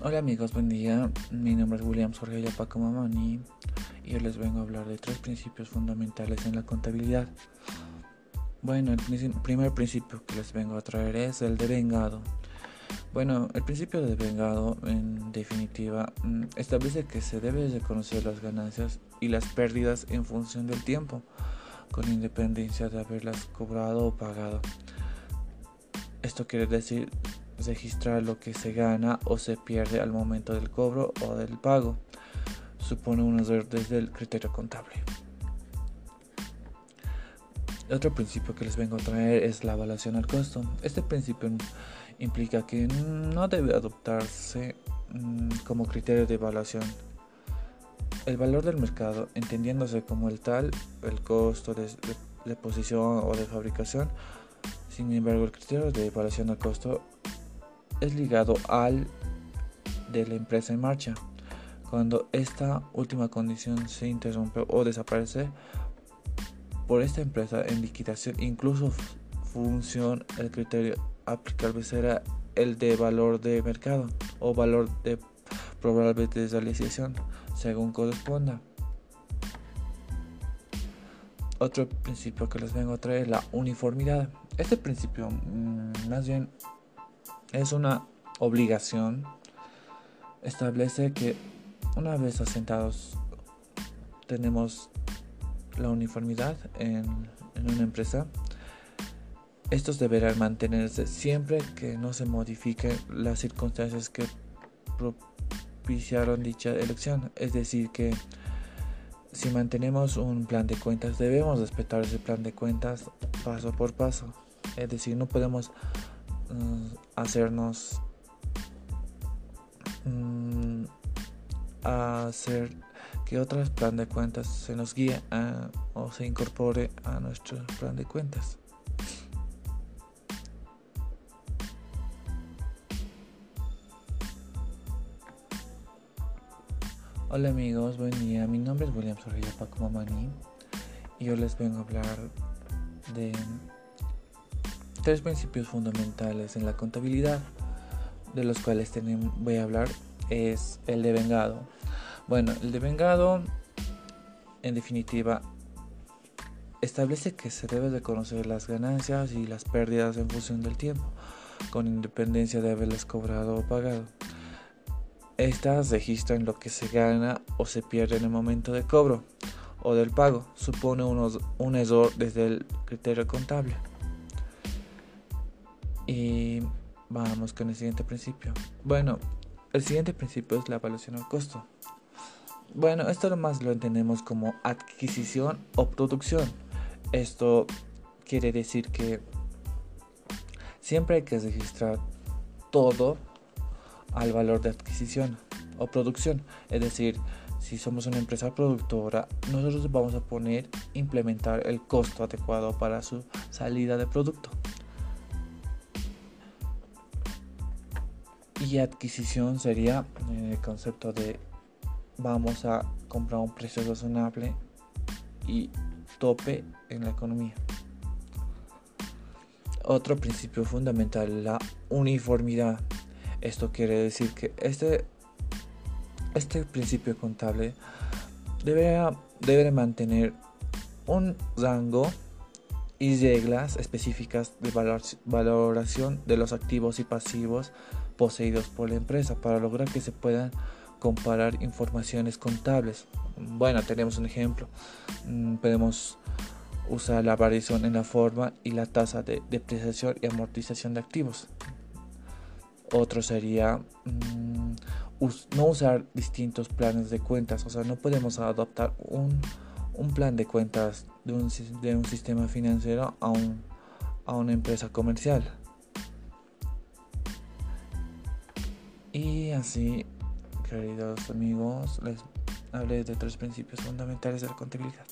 Hola amigos, buen día. Mi nombre es William Jorge Yapaco Mamani y hoy les vengo a hablar de tres principios fundamentales en la contabilidad. Bueno, el primer principio que les vengo a traer es el de vengado. Bueno, el principio de vengado, en definitiva, mm, establece que se debe de conocer las ganancias y las pérdidas en función del tiempo, con independencia de haberlas cobrado o pagado. Esto quiere decir registrar lo que se gana o se pierde al momento del cobro o del pago. Supone un error desde el criterio contable. Otro principio que les vengo a traer es la evaluación al costo. Este principio implica que no debe adoptarse mm, como criterio de evaluación. El valor del mercado, entendiéndose como el tal, el costo de, de posición o de fabricación, sin embargo, el criterio de evaluación al costo es ligado al de la empresa en marcha. Cuando esta última condición se interrumpe o desaparece por esta empresa en liquidación, incluso función, el criterio aplicable será el de valor de mercado o valor de probable de realización, según corresponda. Otro principio que les vengo a traer es la uniformidad. Este principio, mm, más bien, es una obligación. Establece que una vez asentados tenemos la uniformidad en, una empresa. Estos deberán mantenerse siempre que no se modifiquen las circunstancias que propiciaron dicha elección. Es decir, que si mantenemos un plan de cuentas, debemos respetar ese plan de cuentas paso por paso. Es decir, no podemos Mm, hacernos mm, hacer que otro plan de cuentas se nos guíe o se incorpore a nuestro plan de cuentas. Hola amigos, buen día. Mi nombre es William Sorrilla Paco Mamani y yo les vengo a hablar de tres principios fundamentales en la contabilidad, de los cuales voy a hablar, es el de vengado. Bueno, el de vengado, en definitiva, establece que se debe de conocer las ganancias y las pérdidas en función del tiempo, con independencia de haberles cobrado o pagado. Estas registran lo que se gana o se pierde en el momento de cobro o del pago. Supone un error desde el criterio contable. Y vamos con el siguiente principio. Bueno, el siguiente principio es la evaluación al costo. Bueno, esto más lo entendemos como adquisición o producción. Esto quiere decir que siempre hay que registrar todo al valor de adquisición o producción. Es decir, si somos una empresa productora, nosotros vamos a poner implementar el costo adecuado para su salida de producto. Y adquisición sería eh, el concepto de vamos a comprar un precio razonable y tope en la economía. Otro principio fundamental, la uniformidad. Esto quiere decir que este, este principio contable debe, debe mantener un rango y reglas específicas de valoración de los activos y pasivos poseídos por la empresa para lograr que se puedan comparar informaciones contables. Bueno, tenemos un ejemplo. Mm, podemos usar la variación en la forma y la tasa de depreciación y amortización de activos. Otro sería mm, no usar distintos planes de cuentas. O sea, no podemos adoptar un, plan de cuentas de un, de un sistema financiero a, a una empresa comercial. Y así, queridos amigos, les hablé de tres principios fundamentales de la contabilidad.